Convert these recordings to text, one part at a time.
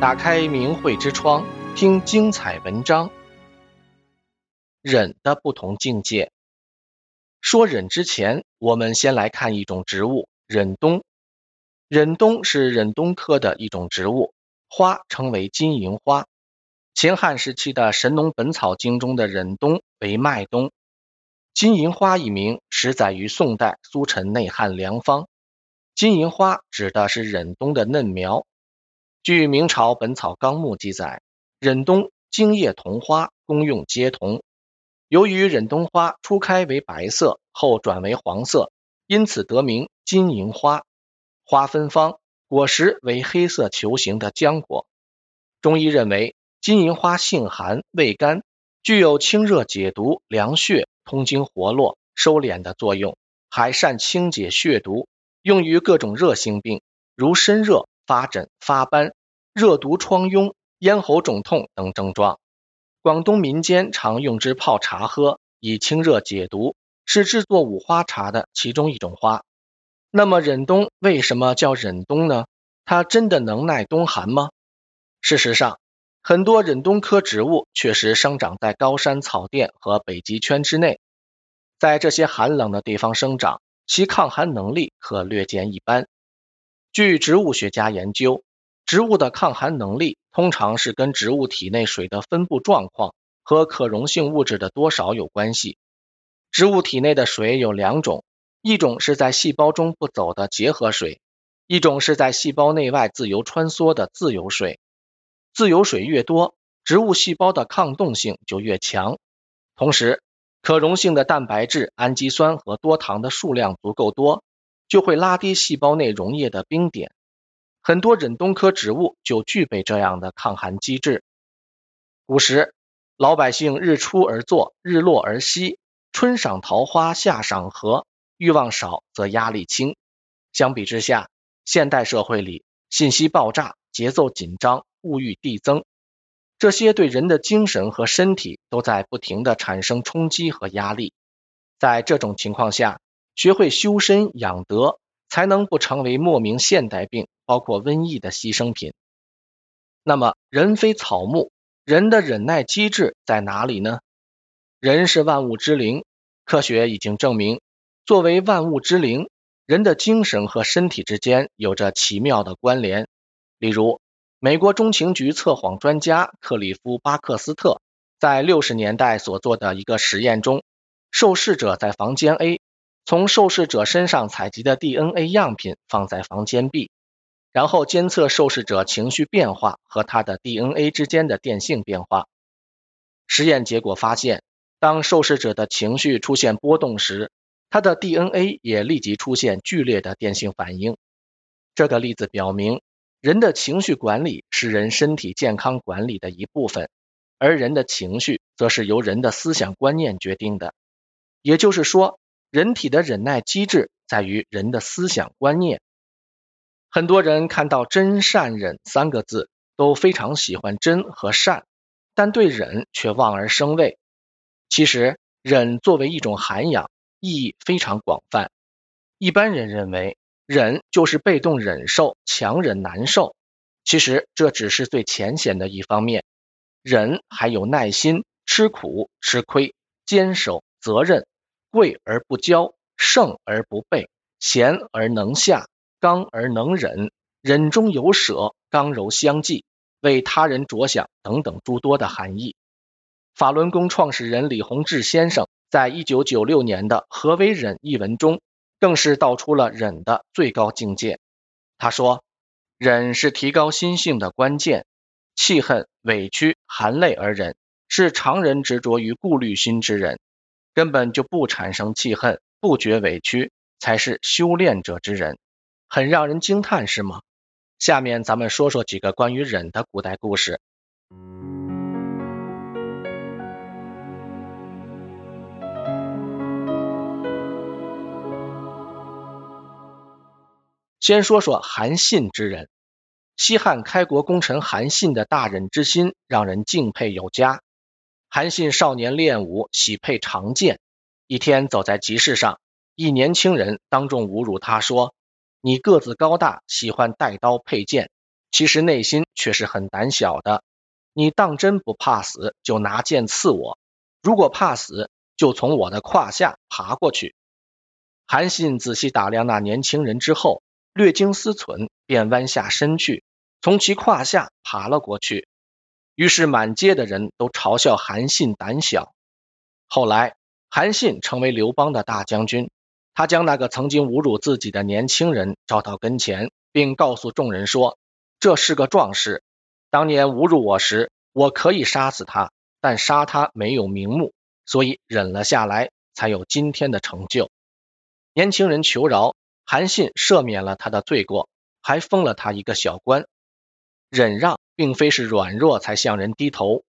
打开明慧之窗，听精彩文章。忍的不同境界。说忍之前，我们先来看一种植物——忍冬。忍冬是忍冬科的一种植物，花称为金银花。秦汉时期的《神农本草经》中的忍冬为麦冬。金银花一名始载于宋代苏陈内汉良方。金银花指的是忍冬的嫩苗。据明朝《本草纲目》记载，忍冬茎叶同花，功用皆同。由于忍冬花初开为白色，后转为黄色，因此得名金银花。花芬芳，果实为黑色球形的浆果。中医认为，金银花性寒，味甘，具有清热解毒、凉血、通经活络、收敛的作用，还善清解血毒，用于各种热性病，如身热、发疹、发斑。热毒疮痈、咽喉肿痛等症状，广东民间常用之泡茶喝，以清热解毒，是制作五花茶的其中一种花。那么忍冬为什么叫忍冬呢？它真的能耐冬寒吗？事实上，很多忍冬科植物确实生长在高山草甸和北极圈之内，在这些寒冷的地方生长，其抗寒能力可略见一斑。据植物学家研究，植物的抗寒能力通常是跟植物体内水的分布状况和可溶性物质的多少有关系。植物体内的水有两种，一种是在细胞中不走的结合水，一种是在细胞内外自由穿梭的自由水。自由水越多，植物细胞的抗冻性就越强。同时，可溶性的蛋白质、氨基酸和多糖的数量足够多，就会拉低细胞内溶液的冰点。很多忍冬科植物就具备这样的抗寒机制。古时，老百姓日出而作，日落而息，春赏桃花，夏赏荷，欲望少则压力轻。相比之下，现代社会里信息爆炸，节奏紧张，物欲递增，这些对人的精神和身体都在不停地产生冲击和压力。在这种情况下，学会修身养德，才能不成为莫名现代病。包括瘟疫的牺牲品。那么，人非草木，人的忍耐机制在哪里呢？人是万物之灵，科学已经证明，作为万物之灵，人的精神和身体之间有着奇妙的关联。例如，美国中情局测谎专家克里夫·巴克斯特在六十年代所做的一个实验中，受试者在房间 A，从受试者身上采集的 DNA 样品放在房间 B。然后监测受试者情绪变化和他的 DNA 之间的电性变化。实验结果发现，当受试者的情绪出现波动时，他的 DNA 也立即出现剧烈的电性反应。这个例子表明，人的情绪管理是人身体健康管理的一部分，而人的情绪则是由人的思想观念决定的。也就是说，人体的忍耐机制在于人的思想观念。很多人看到“真善忍”三个字，都非常喜欢真和善，但对忍却望而生畏。其实，忍作为一种涵养，意义非常广泛。一般人认为，忍就是被动忍受、强忍难受。其实，这只是最浅显的一方面。忍还有耐心、吃苦、吃亏、坚守、责任、贵而不骄、胜而不悖、贤而能下。刚而能忍，忍中有舍，刚柔相济，为他人着想等等诸多的含义。法轮功创始人李洪志先生在一九九六年的《何为忍》一文中，更是道出了忍的最高境界。他说：“忍是提高心性的关键，气恨、委屈、含泪而忍，是常人执着于顾虑心之人，根本就不产生气恨，不觉委屈，才是修炼者之人。”很让人惊叹，是吗？下面咱们说说几个关于忍的古代故事。先说说韩信之人。西汉开国功臣韩信的大忍之心，让人敬佩有加。韩信少年练武，喜佩长剑。一天走在集市上，一年轻人当众侮辱他说。你个子高大，喜欢带刀佩剑，其实内心却是很胆小的。你当真不怕死，就拿剑刺我；如果怕死，就从我的胯下爬过去。韩信仔细打量那年轻人之后，略经思忖，便弯下身去，从其胯下爬了过去。于是满街的人都嘲笑韩信胆小。后来，韩信成为刘邦的大将军，他将那个曾经侮辱自己的年轻人招到跟前，并告诉众人说：“这是个壮士，当年侮辱我时，我可以杀死他，但杀他没有名目，所以忍了下来，才有今天的成就。”年轻人求饶，韩信赦免了他的罪过，还封了他一个小官。忍让并非是软弱才向人低头。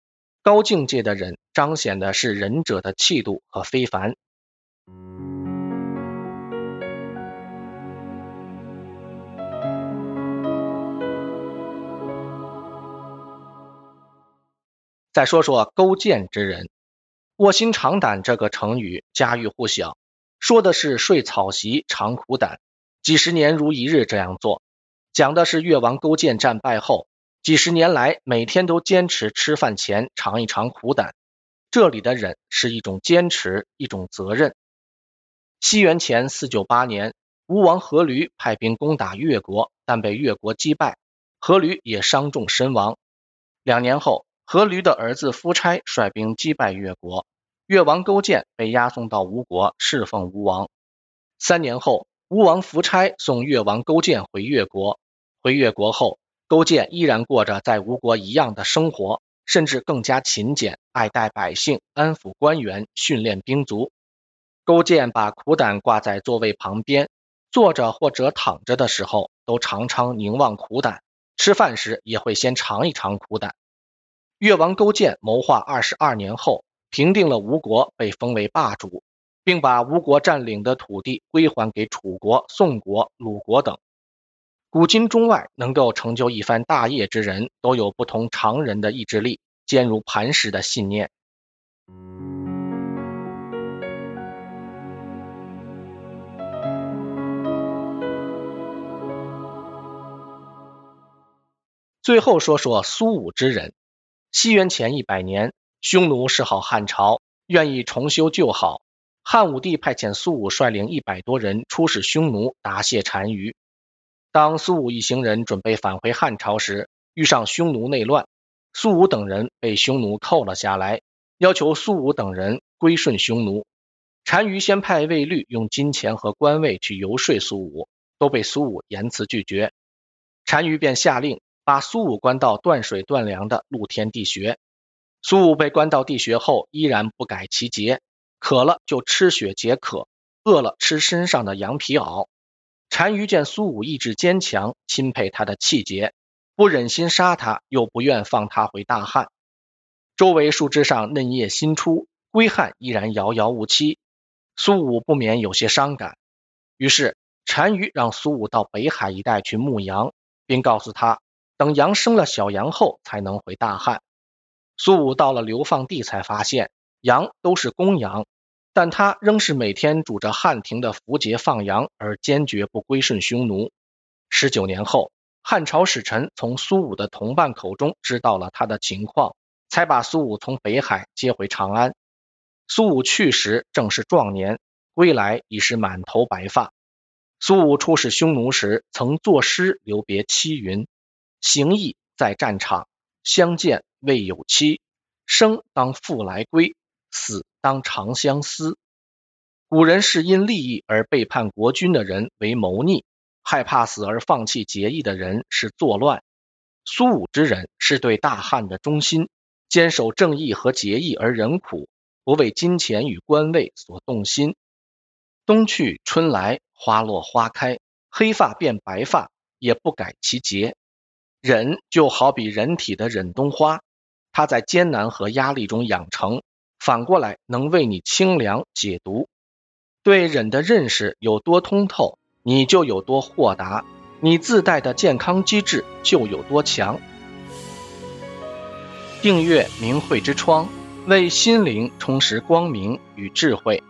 高境界的忍，彰显的是忍者的气度和非凡。再说说勾践之人，卧薪尝胆这个成语家喻户晓，说的是睡草席尝苦胆，几十年如一日这样做，讲的是越王勾践战败后。几十年来，每天都坚持吃饭前尝一尝苦胆。这里的忍是一种坚持，一种责任。西元前四九八年，吴王阖闾派兵攻打越国，但被越国击败，阖闾也伤重身亡。两年后，阖闾的儿子夫差率兵击败越国，越王勾践被押送到吴国侍奉吴王。三年后，吴王夫差送越王勾践回越国，回越国后。勾践依然过着在吴国一样的生活，甚至更加勤俭，爱戴百姓，安抚官员，训练兵卒。勾践把苦胆挂在座位旁边，坐着或者躺着的时候，都常常凝望苦胆；吃饭时也会先尝一尝苦胆。越王勾践谋划二十二年后，平定了吴国，被封为霸主，并把吴国占领的土地归还给楚国、宋国、鲁国等。古今中外，能够成就一番大业之人，都有不同常人的意志力，坚如磐石的信念。最后说说苏武之人。西元前一百年，匈奴示好汉朝，愿意重修旧好，汉武帝派遣苏武率领一百多人出使匈奴，答谢单于。当苏武一行人准备返回汉朝时，遇上匈奴内乱，苏武等人被匈奴扣了下来，要求苏武等人归顺匈奴。单于先派卫律用金钱和官位去游说苏武，都被苏武严词拒绝。单于便下令把苏武关到断水断粮的露天地穴。苏武被关到地穴后，依然不改其节，渴了就吃血解渴，饿了吃身上的羊皮袄。单于见苏武意志坚强，钦佩他的气节，不忍心杀他，又不愿放他回大汉。周围树枝上嫩叶新出，归汉依然遥遥无期。苏武不免有些伤感。于是单于让苏武到北海一带去牧羊，并告诉他，等羊生了小羊后，才能回大汉。苏武到了流放地，才发现羊都是公羊。但他仍是每天拄着汉庭的符节放羊，而坚决不归顺匈奴。十九年后，汉朝使臣从苏武的同伴口中知道了他的情况，才把苏武从北海接回长安。苏武去时正是壮年，归来已是满头白发。苏武出使匈奴时，曾作诗留别妻云：“行役在战场，相见未有期。生当复来归，死。”当长相思。古人是因利益而背叛国君的人为谋逆，害怕死而放弃节义的人是作乱。苏武之人是对大汉的忠心，坚守正义和节义而忍苦，不为金钱与官位所动心。冬去春来，花落花开，黑发变白发，也不改其节。忍就好比人体的忍冬花，它在艰难和压力中养成。反过来能为你清凉解毒，对忍的认识有多通透，你就有多豁达，你自带的健康机制就有多强。订阅明慧之窗，为心灵充实光明与智慧。